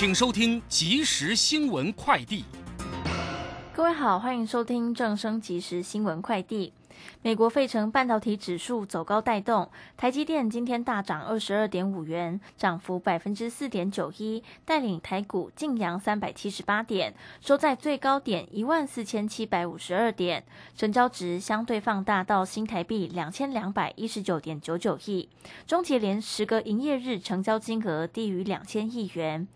请收听即时新闻快递。各位好，欢迎收听正声即时新闻快递。美国费城半导体指数走高带动，台积电今天大涨二十二点五元，涨幅百分之四点九一，带领台股晋阳三百七十八点，收在最高点一万四千七百五十二点，成交值相对放大到新台币两千两百一十九点九九亿，终结连十个营业日成交金额低于两千亿元。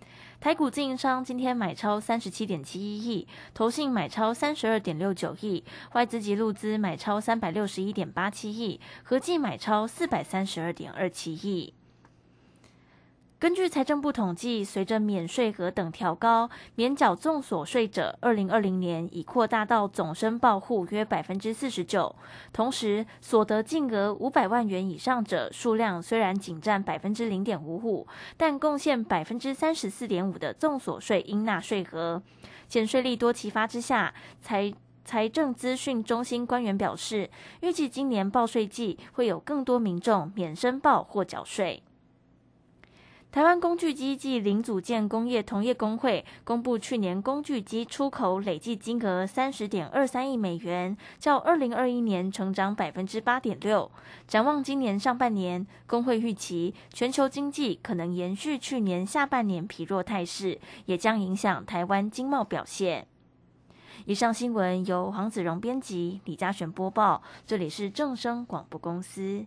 台股经营商今天买超三十七点七一亿，投信买超三十二点六九亿，外资及路资买超三百六十一点八七亿，合计买超四百三十二点二七亿。根据财政部统计，随着免税额等调高，免缴综所税者，二零二零年已扩大到总申报户约百分之四十九。同时，所得净额五百万元以上者数量虽然仅占百分之零点五五，但贡献百分之三十四点五的综所税应纳税额。减税利多齐发之下，财财政资讯中心官员表示，预计今年报税季会有更多民众免申报或缴税。台湾工具机暨零组件工业同业工会公布，去年工具机出口累计金额三十点二三亿美元，较二零二一年成长百分之八点六。展望今年上半年，工会预期全球经济可能延续去年下半年疲弱态势，也将影响台湾经贸表现。以上新闻由黄子荣编辑，李嘉璇播报，这里是正声广播公司。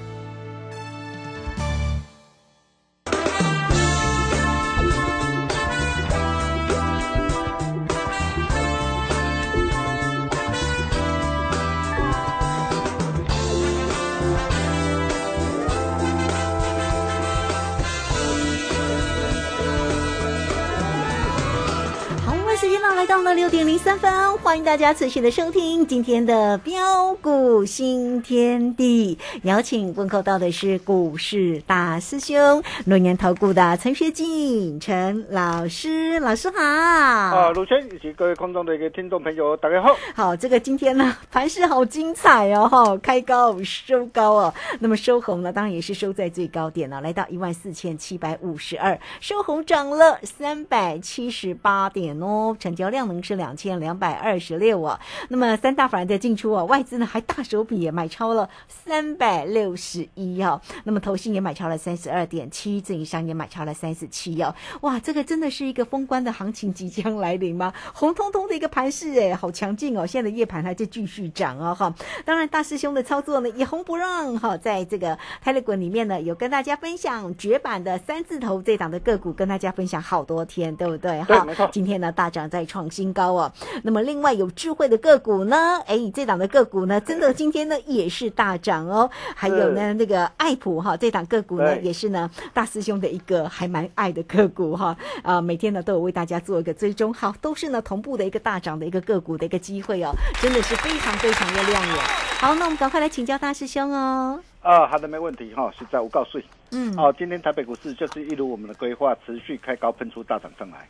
来到了六点零三分，欢迎大家持续的收听今天的标股新天地。邀请问候到的是股市大师兄，龙年投顾的陈学进陈老师，老师好。啊，陆轩以及各位空中的一个听众朋友，大家好。好，这个今天呢盘势好精彩哦，哈，开高收高哦，那么收红呢，当然也是收在最高点了，来到一万四千七百五十二，收红涨了三百七十八点哦，成交。量能是两千两百二十六啊，那么三大法人的进出啊，外资呢还大手笔也买超了三百六十一哦，那么投信也买超了三十二点七，自营商也买超了三十七哦，哇，这个真的是一个封关的行情即将来临吗？红彤彤的一个盘势哎，好强劲哦！现在的夜盘还在继续涨哦哈，当然大师兄的操作呢也红不让哈，在这个泰勒滚里面呢有跟大家分享绝版的三字头这档的个股，跟大家分享好多天，对不对？哈，没错。今天呢大涨再。创新高哦，那么另外有智慧的个股呢？哎，这档的个股呢，真的今天呢也是大涨哦。还有呢，那个爱普哈，这档个股呢也是呢大师兄的一个还蛮爱的个股哈。啊，每天呢都有为大家做一个追踪，好，都是呢同步的一个大涨的一个个股的一个机会哦，真的是非常非常的亮眼。好，那我们赶快来请教大师兄哦。啊，好的，没问题哈。现在我告诉你，嗯，哦，今天台北股市就是一如我们的规划，持续开高喷出大涨上来。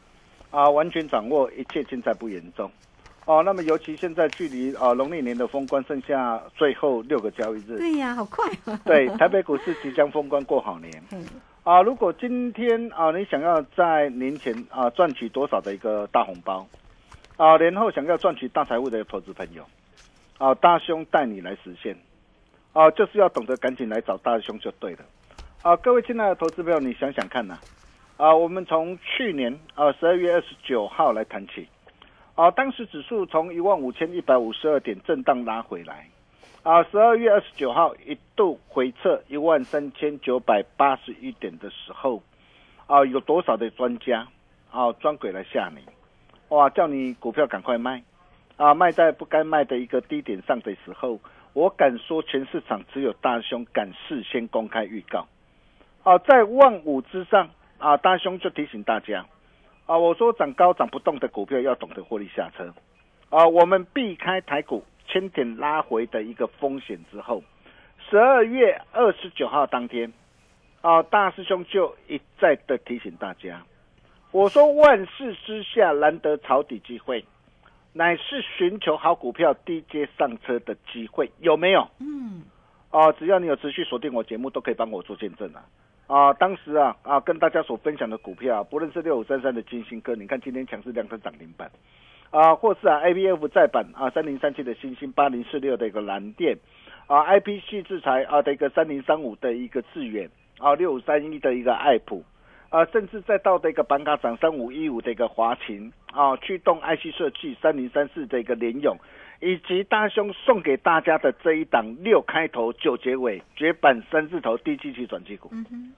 啊，完全掌握一切，尽在不言中。哦，那么尤其现在距离啊农历年的封关剩下最后六个交易日，对呀，好快啊！对，台北股市即将封关过好年。嗯啊，如果今天啊你想要在年前啊赚取多少的一个大红包，啊年后想要赚取大财富的投资朋友，啊大兄带你来实现，啊就是要懂得赶紧来找大兄就对了。啊，各位亲爱的投资朋友，你想想看呐、啊，啊我们从去年啊十二月二十九号来谈起，啊，当时指数从一万五千一百五十二点震荡拉回来，啊，十二月二十九号一度回测一万三千九百八十一点的时候，啊，有多少的专家啊专鬼来吓你，哇，叫你股票赶快卖，啊，卖在不该卖的一个低点上的时候，我敢说全市场只有大兄敢事先公开预告。啊，在万五之上啊，大兄就提醒大家啊，我说涨高涨不动的股票要懂得获利下车啊，我们避开台股千点拉回的一个风险之后，十二月二十九号当天啊，大师兄就一再的提醒大家，我说万事之下难得抄底机会，乃是寻求好股票低阶上车的机会，有没有？嗯，啊，只要你有持续锁定我节目，都可以帮我做见证啊。啊，当时啊啊，跟大家所分享的股票、啊，不论是六五三三的金星科，你看今天强势量增涨停板，啊，或是啊 A B F 再版啊三零三七的星星八零四六的一个蓝电，啊 I P C 制裁啊的一个三零三五的一个致远，啊六五三一的一个爱普，啊甚至再到的一个板卡涨三五一五的一个华勤，啊驱动 I C 设计三零三四的一个联勇。以及大兄送给大家的这一档六开头九结尾绝版三字头低基期转机股，嗯，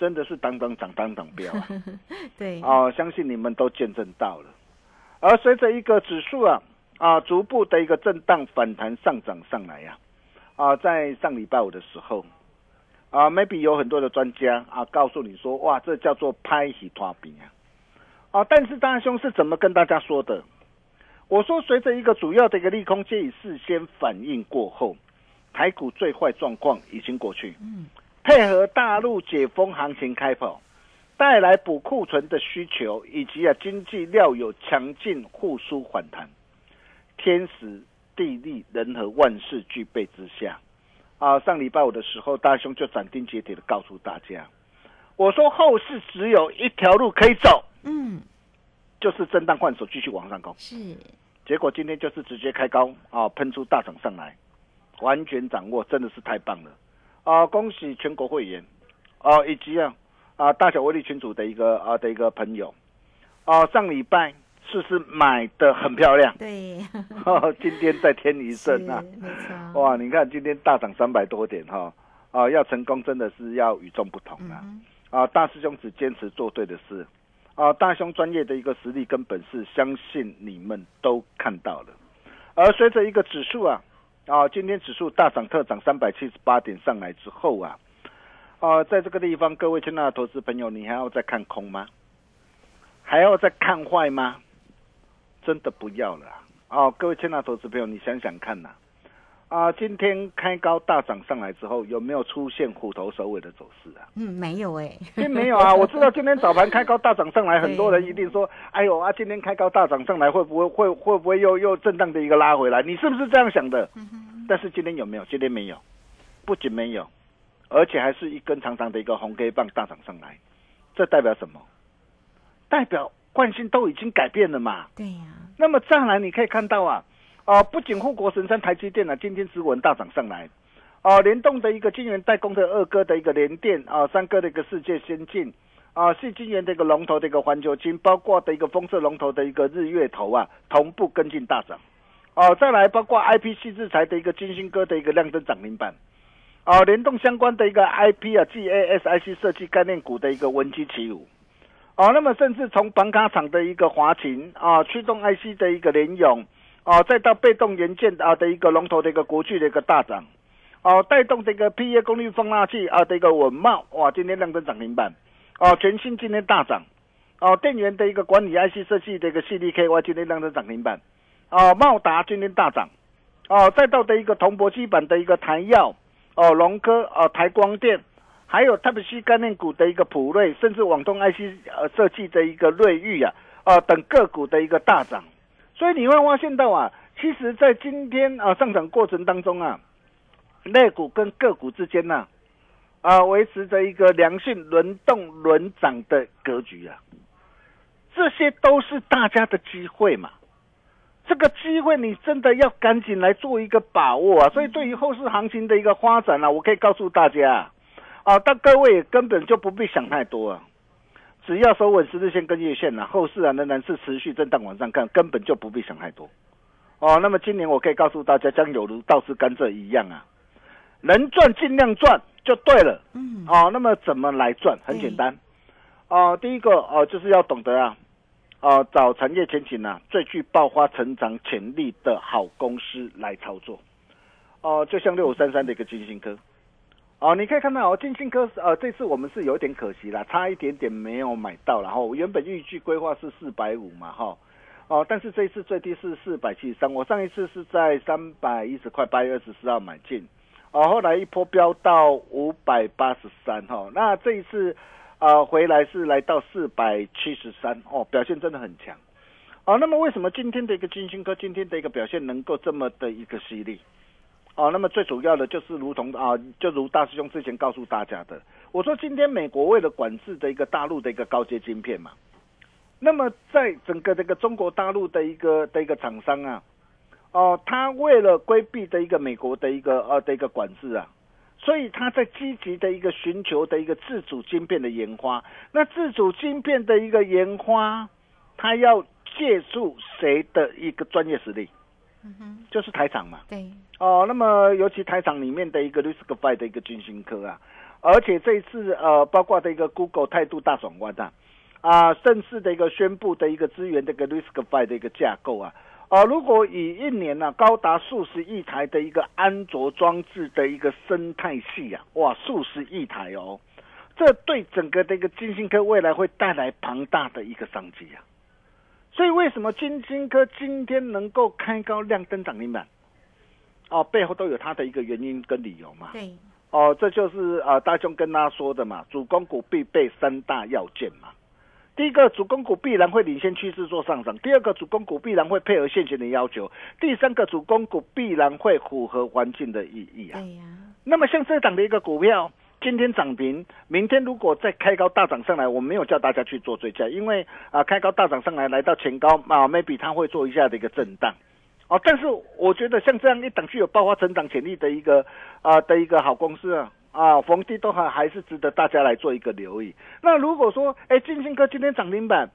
真的是当当涨当当标啊！对，哦，相信你们都见证到了。而随着一个指数啊啊逐步的一个震荡反弹上涨上来呀啊，在上礼拜五的时候啊，maybe 有很多的专家啊告诉你说，哇，这叫做拍喜拖饼啊啊！但是大兄是怎么跟大家说的？我说，随着一个主要的一个利空皆已事先反应过后，台股最坏状况已经过去。嗯，配合大陆解封行情开跑，带来补库存的需求，以及啊经济料有强劲复苏反弹，天时地利人和万事俱备之下，啊，上礼拜五的时候，大兄就斩钉截铁的告诉大家，我说后市只有一条路可以走，嗯，就是震荡换手继续往上攻。是，结果今天就是直接开高啊，喷出大涨上来，完全掌握，真的是太棒了啊！恭喜全国会员啊，以及啊啊大小威力群组的一个啊的一个朋友啊，上礼拜是是买的很漂亮？对，今天再添一 是阵啊！哇，你看今天大涨三百多点哈啊，要成功真的是要与众不同啊！嗯啊，大师兄只坚持做对的事，啊，大兄专业的一个实力跟本事，相信你们都看到了。而随着一个指数啊，啊，今天指数大涨特涨三百七十八点上来之后啊，啊，在这个地方，各位亲爱的投资朋友，你还要再看空吗？还要再看坏吗？真的不要了啊！哦，各位亲爱的投资朋友，你想想看呐、今天开高大涨上来之后，有没有出现虎头蛇尾的走势啊？嗯，没有哎，并没有啊，我知道今天早盘开高大涨上来，很多人一定说：“哎呦啊，今天开高大涨上来，会不会会会不会又又震荡的一个拉回来？”你是不是这样想的？但是今天有没有？今天没有，不仅没有，而且还是一根长长的一个红 K 棒大涨上来，这代表什么？代表惯性都已经改变了嘛。对呀，那么再来，你可以看到啊，啊，不仅护国神山台积电呢、今天指纹大涨上来，啊，联动的一个晶圆代工的二哥的一个联电啊，三哥的一个世界先进啊，是晶圆的一个龙头的一个环球金，包括的一个风色龙头的一个日月头啊，同步跟进大涨。哦、再来包括 IPC 制裁的一个金星哥的一个亮灯涨停板。哦、联动相关的一个 IP 啊，GASIC 设计概念股的一个闻鸡起舞。哦，那么甚至从板卡厂的一个华勤啊，驱动 IC 的一个联咏，哦，再到被动元件啊的一个龙头的一个国巨的一个大涨，哦，带动这个 PA 功率放大器啊的一个稳茂，哇，今天亮灯涨停板，哦，全新今天大涨，哦，电源的一个管理 IC 设计的一个 CDKY 今天亮灯涨停板，哦，茂达今天大涨，哦，再到的一个铜箔基板的一个台药，哦，龙科，哦，台光电。还有特别是概念股的一个普瑞，甚至网通 IC 呃设计的一个瑞昱啊，呃等个股的一个大涨，所以你会发现到啊，其实，在今天啊上涨过程当中啊，类股跟个股之间呢、啊，维持着一个良性轮动轮涨的格局啊，这些都是大家的机会嘛。这个机会你真的要赶紧来做一个把握啊！所以对于后市行情的一个发展啊，我可以告诉大家啊，啊但各位根本就不必想太多啊，只要收稳十日线跟月线啊，后市啊仍然是持续震荡往上看，根本就不必想太多哦。那么今年我可以告诉大家，将有如倒吃甘蔗一样啊，能赚尽量赚就对了。嗯，哦，那么怎么来赚？很简单，哦，第一个哦就是要懂得啊，哦找产业前景啊最具爆发成长潜力的好公司来操作。哦，就像六五三三的一个金星科，哦，你可以看到哦，金星科呃这次我们是有点可惜啦，差一点点没有买到，然后原本预计规划是四百五嘛哈。哦，但是这一次最低是四百七十三，我上一次是在三百一十块，八月二十四号买进，哦，后来一波飙到五百八十三哈，那这一次呃回来是来到四百七十三哦，表现真的很强。哦，那么为什么今天的一个金星科今天的一个表现能够这么的一个犀利？哦，那么最主要的就是如同啊，就如大师兄之前告诉大家的，我说今天美国为了管制的一个大陆的一个高阶晶片嘛，那么在整个这个中国大陆的一个的一个厂商啊，哦，他为了规避的一个美国的一个呃的一个管制啊，所以他在积极的一个寻求的一个自主晶片的研发。那自主晶片的一个研发，他要借助谁的一个专业实力？嗯哼，就是台厂嘛。对，哦，那么尤其台厂里面的一个 RISC-V 的一个军星科啊，而且这一次呃，包括的一个 Google 态度大转弯啊，啊，正式的一个宣布的一个资源这个 RISC-V 的一个架构啊，啊，如果以一年呢、高达数十亿台的一个安卓装置的一个生态系啊，哇，数十亿台哦，这对整个的一个金星科未来会带来庞大的一个商机啊。所以为什么金星科今天能够开高亮灯涨停板？哦，背后都有它的一个原因跟理由嘛。对，哦，这就是啊、大兄跟他说的嘛，主攻股必备三大要件嘛。第一个，主攻股必然会领先趋势做上涨；第二个，主攻股必然会配合现行的要求；第三个，主攻股必然会符合环境的意义啊。对呀，那么像这档的一个股票，今天涨停，明天如果再开高大涨上来，我没有叫大家去做追加，因为啊、开高大涨上来来到前高啊，maybe 它会做一下的一个震荡。哦，但是我觉得像这样一档具有爆发成长潜力的一个啊、的一个好公司啊啊，逢低都还还是值得大家来做一个留意。那如果说哎，金星哥今天涨停板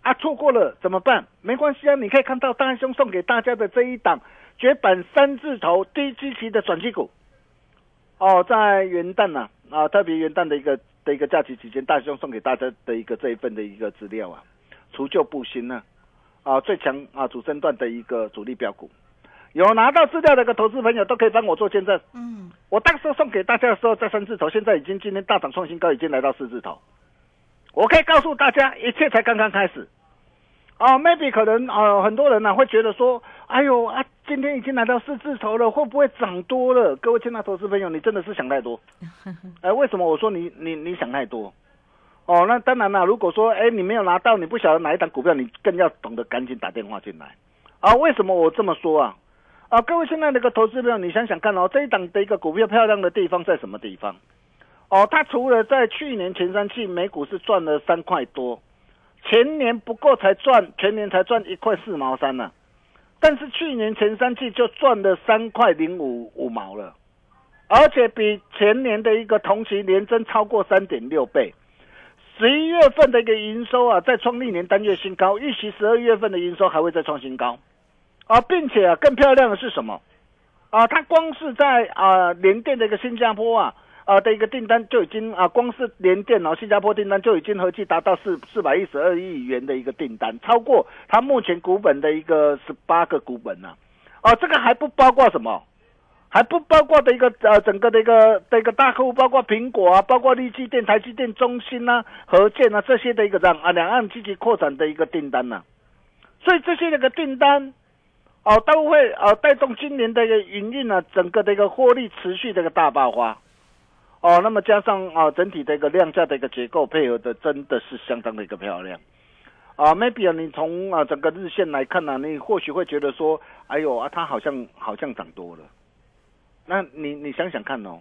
啊，错过了怎么办？没关系啊，你可以看到大兄送给大家的这一档绝版三字头低基期的转机股。哦，在元旦呐啊特别元旦的一个的一个假期期间，大兄送给大家的一个这一份的一个资料啊，除旧布新呢啊最强啊主升段的一个主力标股，有拿到资料的一个投资朋友都可以帮我做见证。嗯，我当时送给大家的时候在三字头，现在已经今天大涨创新高，已经来到四字头。我可以告诉大家，一切才刚刚开始。哦、m a y b e 可能呃很多人呢、会觉得说，哎呦啊，今天已经来到四字头了，会不会涨多了？各位亲爱的投资朋友，你真的是想太多。哎、为什么我说你你你想太多？哦，那当然了，如果说哎你没有拿到，你不晓得哪一档股票，你更要懂得赶紧打电话进来。啊，为什么我这么说啊？啊，各位现在那个投资朋友，你想想看哦，这一档的一个股票漂亮的地方在什么地方？哦，它除了在去年前三季美股是赚了三块多，前年不过才赚，全年才赚一块四毛三呢、但是去年前三季就赚了三块零五五毛了，而且比前年的一个同期年增超过三点六倍。十一月份的一个营收啊，再创历年单月新高，预期十二月份的营收还会再创新高，啊，并且啊，更漂亮的是什么？啊，它光是在啊联电的一个新加坡啊啊的一个订单就已经啊，光是连电脑，新加坡订单就已经合计达到四四百一十二亿元的一个订单，超过它目前股本的一个十八个股本呢、啊。哦，这个还不包括什么？还不包括的一个呃整个的一个的一个大客户，包括苹果啊，包括立积电、台积电、中芯啊、和建啊这些的一个让啊两岸积极扩展的一个订单呐、所以这些那个订单哦都会呃带动今年的一个营运呢，整个的一个获利持续的一个大爆发。哦，那么加上啊整体的一个量价的一个结构配合的真的是相当的一个漂亮。啊，maybe 啊，你从啊整个日线来看呢、你或许会觉得说，哎呦啊，它好像好像涨多了。那你你想想看哦，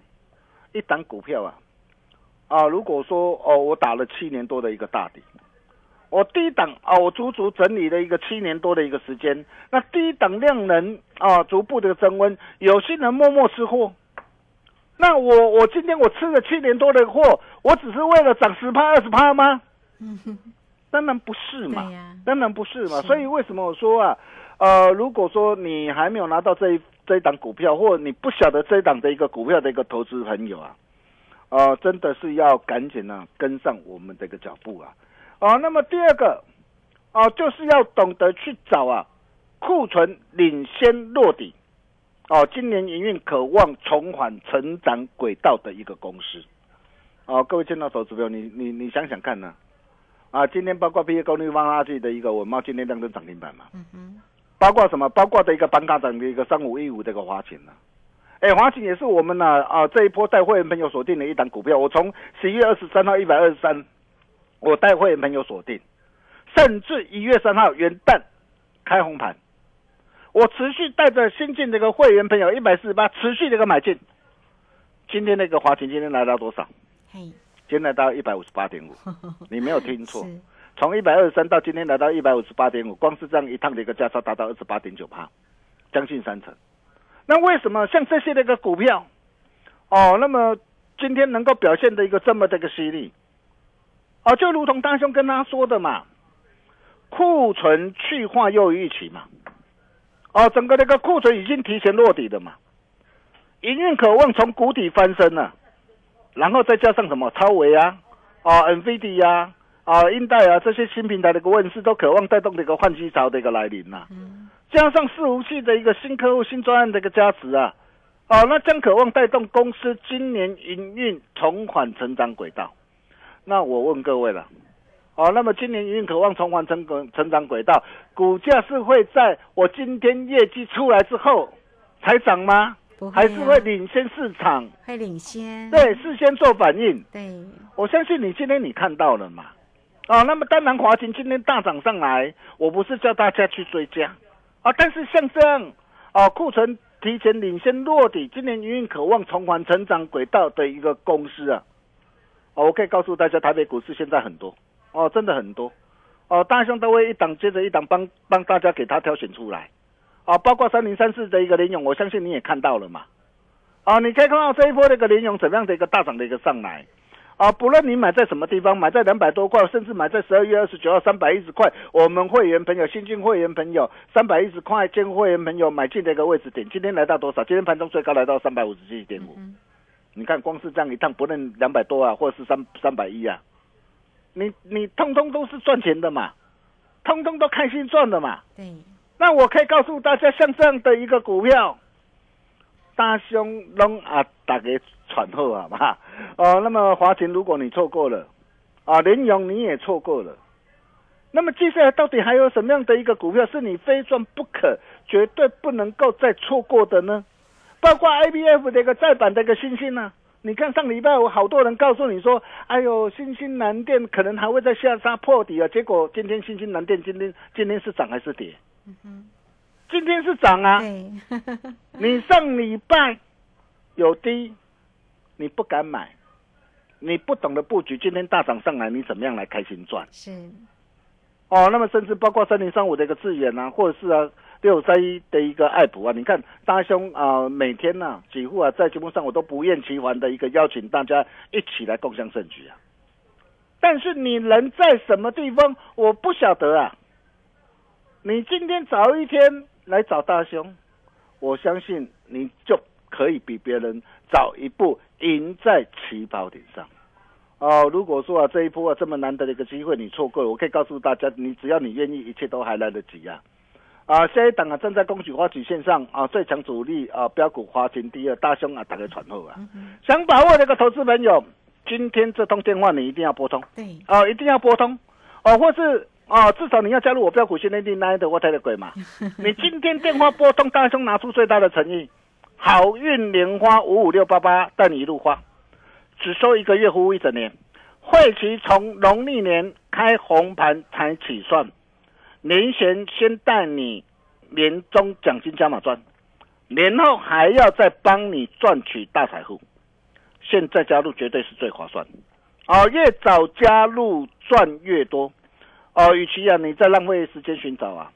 一档股票啊，啊，如果说哦，我打了七年多的一个大底，我低档啊，我足足整理了一个七年多的一个时间，那低档量能啊，逐步的增温，有些人默默吃货。那我我今天我吃了七年多的货，我只是为了涨十趴二十趴吗？当然不是嘛，当然不是嘛。所以为什么我说啊，呃，如果说你还没有拿到这一这一档股票，或你不晓得这一档的一个股票的一个投资朋友啊，呃，真的是要赶紧呢、跟上我们的一个脚步啊。哦、那么第二个哦、就是要懂得去找啊库存领先落底。哦，今年营运渴望重返成长轨道的一个公司。哦，各位见到投资朋友，你你你想想看呢、啊？今天包括毕业功率放大器的一个文茂，今天亮灯涨停板嘛？嗯哼，包括什么？包括的一个板卡涨的一个三五一五的一个华勤呢、哎，华勤也是我们呢啊这一波带会员朋友锁定的一档股票。我从十一月二十三号一百二十三，我带会员朋友锁定，甚至一月三号元旦开红盘，我持续带着新进的一个会员朋友一百四十八持续的一个买进。今天那个华勤今天来到多少？嘿，今天来到一百五十八点五，你没有听错。是，从一百二十三到今天来到一百五十八点五，光是这样一趟的一个价差达到二十八点九帕，将近三成。那为什么像这些的一个股票，哦，那么今天能够表现的一个这么的一个犀利？哦，就如同大兄跟他说的嘛，库存去化又一起嘛，哦，整个那个库存已经提前落底了嘛，营运渴望从谷底翻身了，然后再加上什么？超维啊，哦，NVIDIA 啊。啊，英戴啊，这些新平台的一个问世，都渴望带动的一个换机潮的一个来临呐、加上伺服器的一个新客户、新专案的一个加持啊，哦，那将渴望带动公司今年营运重返成长轨道。那我问各位了，哦，那么今年营运渴望重返成轨成长轨道，股价是会在我今天业绩出来之后才涨吗？还是会领先市场？会领先，对，事先做反应。对，我相信你今天你看到了嘛？啊，那么当然华勤今天大涨上来，我不是叫大家去追加啊，但是像这样啊，库存提前领先落底，今年营运渴望重返成长轨道的一个公司啊，哦，我可以告诉大家，台北股市现在很多哦，真的很多哦，大兄都会一档接着一档帮帮大家给他挑选出来啊，包括三零三四的一个联勇，我相信你也看到了嘛，啊，你可以看到这一波的一个联勇怎么样的一个大涨的一个上来。啊，不论你买在什么地方，买在两百多块，甚至买在十二月二十九号三百一十块，我们会员朋友、新进会员朋友三百一十块，进会员朋友买进的一个位置点，今天来到多少？今天盘中最高来到三百五十七点五。你看，光是这样一趟，不论两百多啊，或者是三三百一啊，你你通通都是赚钱的嘛，通通都开心赚的嘛。对，那我可以告诉大家，像这样的一个股票，大兄拢啊，大家喘后啊嘛。哦，那么华勤，如果你错过了，啊，联勇你也错过了，那么接下来到底还有什么样的一个股票是你非赚不可、绝对不能够再错过的呢？包括 IBF 的一个再版的一个新星呢、你看上礼拜我好多人告诉你说，哎呦，新兴南电可能还会在下杀破底啊，结果今天新兴南电今天今天是涨还是跌？今天是涨啊！你上礼拜有低，你不敢买，你不懂得布局，今天大涨上来，你怎么样来开心赚？是，哦，那么甚至包括三零三五的一个智远啊，或者是啊六三一的一个爱普啊，你看大兄啊、每天呢、几乎啊在节目上我都不厌其烦的一个邀请大家一起来共享盛举啊。但是你人在什么地方，我不晓得啊。你今天早一天来找大兄，我相信你就可以比别人早一步赢在起跑点上。哦，如果说啊这一波啊这么难得的一个机会你错过了，我可以告诉大家，你只要你愿意，一切都还来得及啊！啊，下一档啊正在恭喜花旗线上啊最强主力啊标股花旗第二大兄啊打开传后啊，想把握这个投资朋友，今天这通电话你一定要拨通对，啊，一定要拨通。哦，或是啊至少你要加入我标股训练营那的我台的鬼嘛，你今天电话拨通，大兄拿出最大的诚意，好运莲花五五六八八带你一路花。只收一个月，服务一整年。会期从农历年开红盘才起算，年前先带你年终奖金加码赚，年后还要再帮你赚取大财富。现在加入绝对是最划算，哦，越早加入赚越多，哦，与其啊你再浪费时间寻找啊，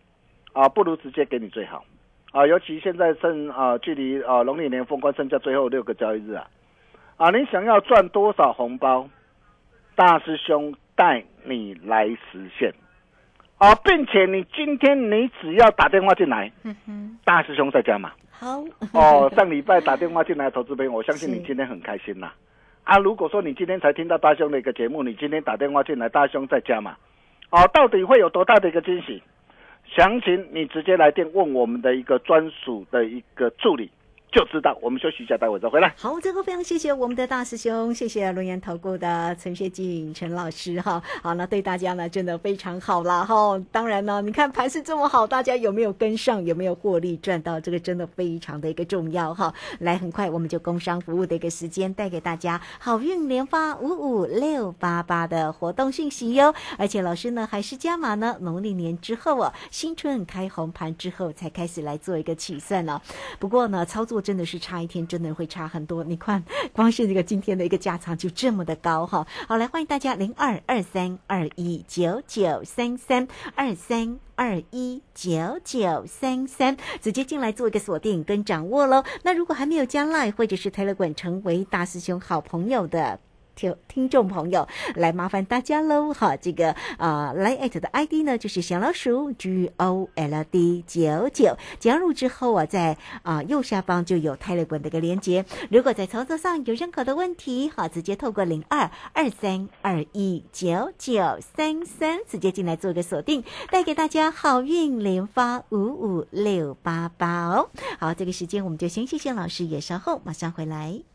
啊，不如直接给你最好，啊，尤其现在剩啊距离啊农历年封关剩下最后六个交易日啊，啊，你想要赚多少红包，大师兄带你来实现，啊，并且你今天你只要打电话进来，嗯哼，大师兄在家嘛。好哦，上礼拜打电话进来的投资朋友，我相信你今天很开心呐。啊，如果说你今天才听到大兄的一个节目，你今天打电话进来，大兄在家嘛？哦，到底会有多大的一个惊喜？详情你直接来电问我们的一个专属的一个助理就知道。我们休息一下，待会再回来。好，最后非常谢谢我们的大师兄，谢谢龙岩投顾的陈学进陈老师哈。好，那对大家呢真的非常好啦哈。当然呢，你看盘势这么好，大家有没有跟上？有没有获利赚到？这个真的非常的一个重要哈。来，很快我们就工商服务的一个时间带给大家好运连发五五六八八的活动讯息哟。而且老师呢还是加码呢，农历年之后哦，新春开红盘之后才开始来做一个起算呢、不过呢，操作真的是差一天，真的会差很多。你看，光是这个今天的一个价差就这么的高哈。好，来欢迎大家零二二三二一九九三三二三二一九九三三，直接进来做一个锁定跟掌握喽。那如果还没有加来或者是推了滚成为大师兄好朋友的。听听众朋友，来麻烦大家喽哈！这个啊、来 at 的 ID 呢，就是小老鼠 G O L D 九九。加入之后啊，在啊、右下方就有 Telegram 的一个连接。如果在操作上有任何的问题，好，直接透过零二二三二一九九三三直接进来做一个锁定，带给大家好运连发五五六八八哦。好，这个时间我们就先谢谢老师，也稍后马上回来。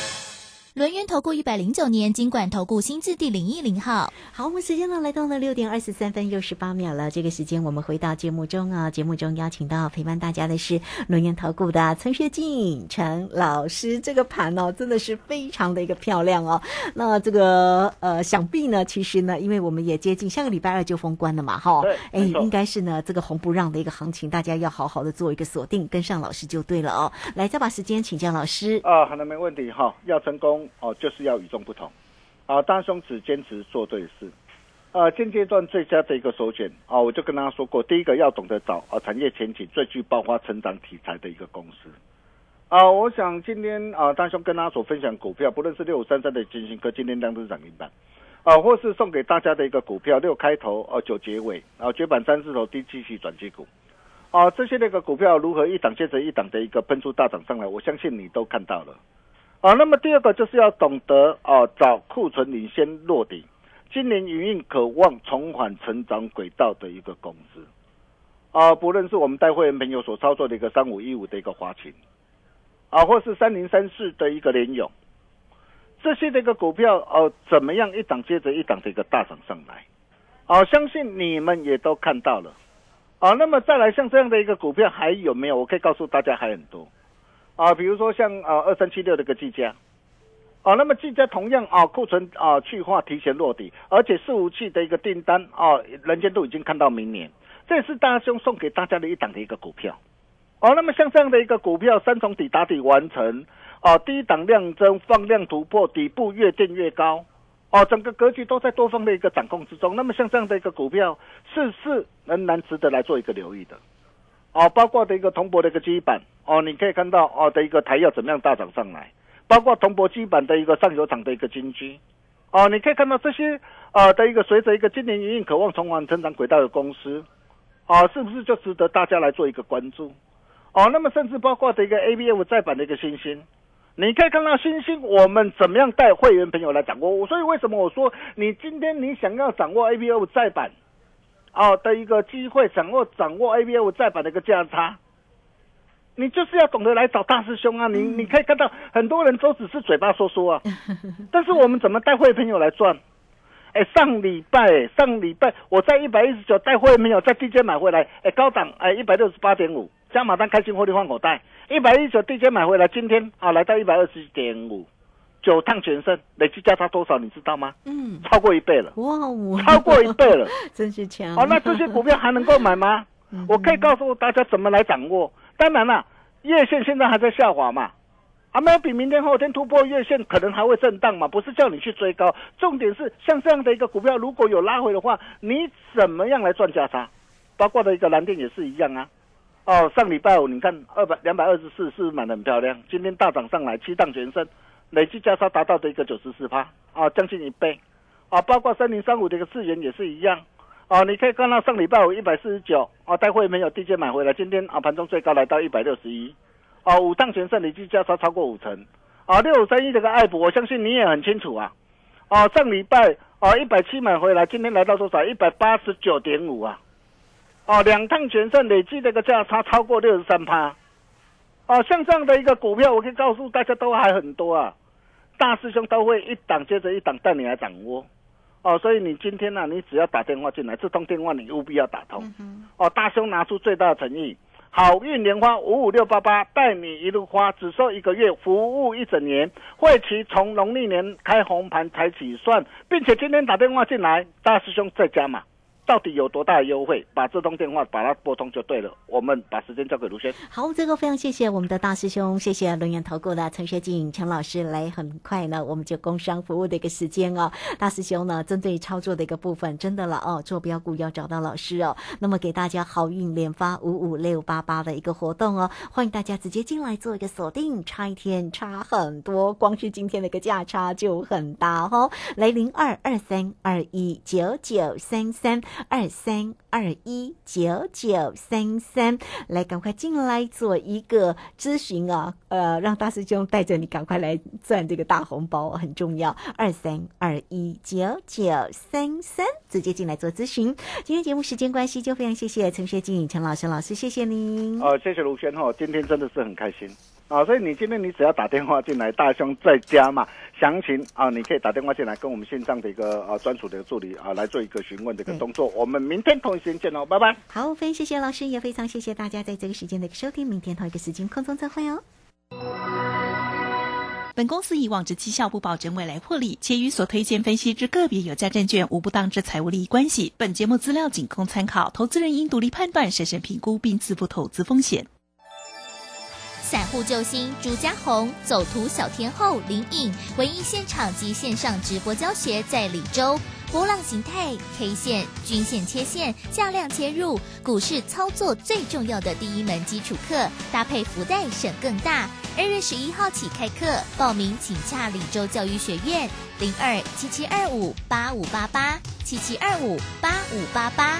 轮源投顾一百零九年金管投顾新字第零一零号。好，我们时间呢来到了六点二十三分又十八秒了。这个时间我们回到节目中啊，节目中邀请到陪伴大家的是轮源投顾的陈学进陈老师。这个盘哦，真的是非常的一个漂亮哦。那这个呃，想必呢，其实呢，因为我们也接近下个礼拜二就封关了嘛，哈对，哎，应该是呢这个红不让的一个行情，大家要好好的做一个锁定，跟上老师就对了哦。来，再把时间请教老师。啊，好的，没问题哈。要成功哦，就是要与众不同。啊，大兄只坚持做对事。呃，现阶段最佳的一个首选啊，我就跟大家说过，第一个要懂得找啊产业前景最具爆发成长题材的一个公司。啊，我想今天啊，大兄跟大家所分享股票，不论是六五三三的金星科，今天量都是涨停板，啊，或是送给大家的一个股票六开头，呃、九结尾，啊，绝版三字头低七期转机股。啊，这些那个股票如何一档接着一档的一个喷出大涨上来，我相信你都看到了。啊，那么第二个就是要懂得啊，找库存领先落底，今年营运渴望重返成长轨道的一个公司。啊，不论是我们带会员朋友所操作的一个三五一五的一个华勤，啊，或是三零三四的一个联勇，这些的一个股票哦、怎么样一档接着一档的一个大涨上来？啊，相信你们也都看到了。啊，那么再来像这样的一个股票还有没有？我可以告诉大家还很多。啊，比如说像啊二三七六的个计价，啊，那么技嘉同样啊库存啊去化提前落地，而且伺服器的一个订单啊，人间都已经看到明年，这也是大兄送给大家的一档的一个股票。哦，那么像这样的一个股票三重底打底完成，哦，低档量增，放量突破，底部越垫越高，哦，整个格局都在多方的一个掌控之中。那么像这样的一个股票，是是仍然值得来做一个留意的。哦，包括的一个铜箔的一个基板，哦，你可以看到哦的一个台药怎么样大涨上来，包括铜箔基板的一个上游厂的一个金居，哦，你可以看到这些呃的一个随着一个今年营运渴望重返成长轨道的公司，哦，是不是就值得大家来做一个关注？哦，那么甚至包括的一个 A B F 再版的一个新星，你可以看到新星我们怎么样带会员朋友来掌握，所以为什么我说你今天你想要掌握 A B F 再版？哦的一个机会，掌握掌握 A B F 再版的一个价差，你就是要懂得来找大师兄啊！你你可以看到很多人都只是嘴巴说说啊，但是我们怎么带会朋友来赚？哎，上礼拜上礼拜我在一百一十九带会朋友在 DJ 买回来，哎高档哎一百六十八点五，加码单开心获利换口袋，一百一十九 DJ 买回来，今天啊来到一百二十点五。九趟全胜，累计价差多少？你知道吗？嗯，超过一倍了。哇哦，超过一倍了，真是强。哦，那这些股票还能够买吗？我可以告诉大家怎么来掌握。当然了，月线现在还在下滑嘛，还没有比明天后天突破月线，可能还会震荡嘛。不是叫你去追高，重点是像这样的一个股票，如果有拉回的话，你怎么样来赚价差？包括的一个蓝电也是一样啊。哦，上礼拜五你看二百两百二十四是买的很漂亮，今天大涨上来，七档全胜。累计价差达到的一个九十四趴啊，将近一倍啊！包括三零三五的一个资源也是一样啊！你可以看到上礼拜五一百四十九啊，待会没有低阶买回来，今天啊盘中最高来到一百六十一啊，五趟全胜累计价差超过五成啊！六五三一这个爱普，我相信你也很清楚啊！啊，上礼拜啊一百七买回来，今天来到多少？一百八十九点五啊！哦，两趟全胜累计这个价差超过六十三趴啊！像这样的一个股票，我可以告诉大家都还很多啊！大师兄都会一档接着一档带你来掌握，哦，所以你今天呢，你只要打电话进来，这通电话你务必要打通，哦，大兄拿出最大的诚意，好运莲花五五六八八带你一路花，只收一个月，服务一整年，会期从农历年开红盘才起算，并且今天打电话进来，大师兄在家嘛。到底有多大的优惠？把这通电话把它拨通就对了。我们把时间交给卢轩。好，这个非常谢谢我们的大师兄，谢谢轮圆投顾的陈学静陈老师来。很快呢，我们就工商服务的一个时间哦。大师兄呢，针对操作的一个部分，真的了哦，做标股要找到老师哦。那么给大家好运连发五五六八八的一个活动哦，欢迎大家直接进来做一个锁定，差一天差很多，光是今天的一个价差就很大哦。来零二二三二一九九三三。二三二一九九三三，来赶快进来做一个咨询啊！呃，让大师兄带着你赶快来赚这个大红包，很重要。二三二一九九三三，直接进来做咨询。今天节目时间关系，就非常谢谢陈学静陈老师老师，谢谢您。哦，谢谢卢轩哈，今天真的是很开心。啊，所以你今天你只要打电话进来，大兄在家嘛，详情啊，你可以打电话进来跟我们线上的一个啊专属的助理啊来做一个询问的一个动作。我们明天同一时间见哦，拜拜。好，非常谢谢老师，也非常谢谢大家在这个时间的一个收听，明天同一个时间空中再会哦。本公司以往之绩效不保证未来获利，且与所推荐分析之个别有价证券无不当之财务利益关系。本节目资料仅供参考，投资人应独立判断、审慎评估并自负投资风险。散户救星朱家红，走图小天后林颖，唯一现场及线上直播教学在李州。波浪形态、K 线、均线切线、价量切入，股市操作最重要的第一门基础课，搭配福袋省更大。二月十一号起开课，报名请洽李州教育学院零二七七二五八五八八七七二五八五八八。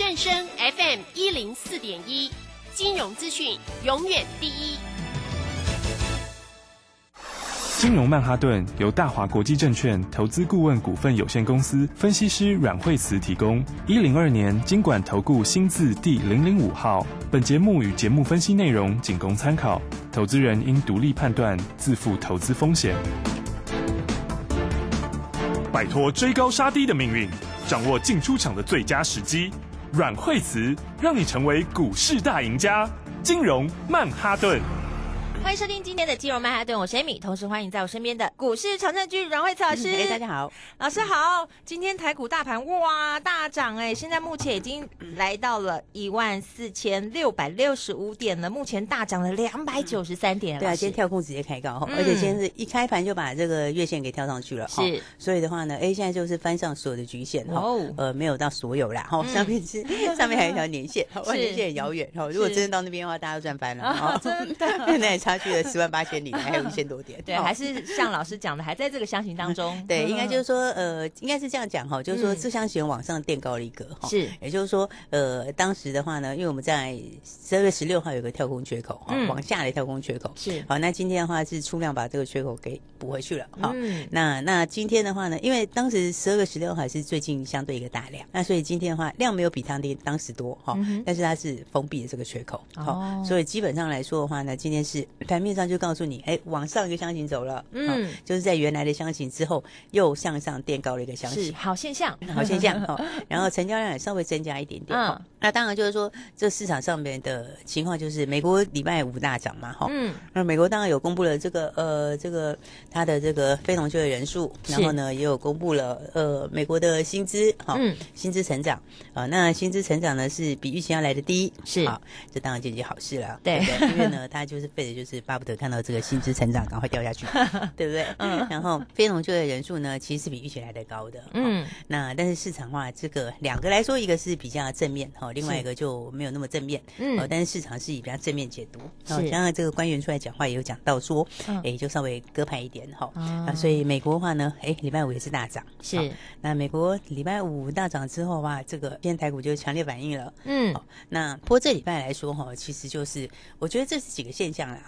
正声 FM 一零四点一，金融资讯永远第一。金融曼哈顿由大华国际证券投资顾问股份有限公司分析师阮惠慈提供。一零二年经管投顾新字第零零五号。本节目与节目分析内容仅供参考，投资人应独立判断，自负投资风险。摆脱追高杀低的命运，掌握进出场的最佳时机。阮惠慈让你成为股市大赢家。金融曼哈顿。欢迎收听今天的金融曼哈顿，我是 Amy，同时欢迎在我身边的股市常胜军阮慧慈老师。哎，大家好，老师好。今天台股大盘哇大涨哎，现在目前已经来到了一万四千六百六十五点了，目前大涨了两百九十三点。对啊，今天跳空直接开高，而且今天是一开盘就把这个月线给跳上去了。是，所以的话呢，哎，现在就是翻上所有的局限哦，呃，没有到所有啦，哈，上面是 上面还有一条年线，万年线很遥远哈。如果真的到那边的话，大家都赚翻了啊，真的，差距了十万八。千里还有一千多点，对，还是像老师讲的，还在这个箱型当中。对，应该就是说，呃，应该是这样讲哈，就是说这箱型往上垫高了一格哈，是，也就是说，呃，当时的话呢，因为我们在十二月十六号有个跳空缺口哈，往下的跳空缺口。是，好，那今天的话是出量把这个缺口给补回去了。哈。那那今天的话呢，因为当时十二月十六号是最近相对一个大量，那所以今天的话量没有比当天当时多哈，但是它是封闭的这个缺口，好，所以基本上来说的话呢，今天是盘面上就告诉你，哎，往上。一个箱型走了，嗯，就是在原来的箱型之后又向上垫高了一个箱型，是好现象，好现象 哈。然后成交量也稍微增加一点点，嗯，那当然就是说这市场上面的情况就是美国礼拜五大涨嘛，哈，嗯，那美国当然有公布了这个呃这个它的这个非农就业人数，然后呢也有公布了呃美国的薪资，哈，薪资成长。啊，那薪资成长呢是比预期要来的低，是，好，这当然就是好事了，对，因为呢 它就是费的就是巴不得看到这个薪资成长。赶快掉下去，对不对？嗯。然后非农就业人数呢，其实是比预期来的高的。嗯。那但是市场化这个两个来说，一个是比较正面哈，另外一个就没有那么正面。嗯。哦但是市场是以比较正面解读。是。加上这个官员出来讲话也有讲到说，哎，就稍微割派一点哈。啊。所以美国的话呢，哎，礼拜五也是大涨。是。那美国礼拜五大涨之后哇，这个今天台股就强烈反应了。嗯。那不过这礼拜来说哈，其实就是我觉得这是几个现象啦。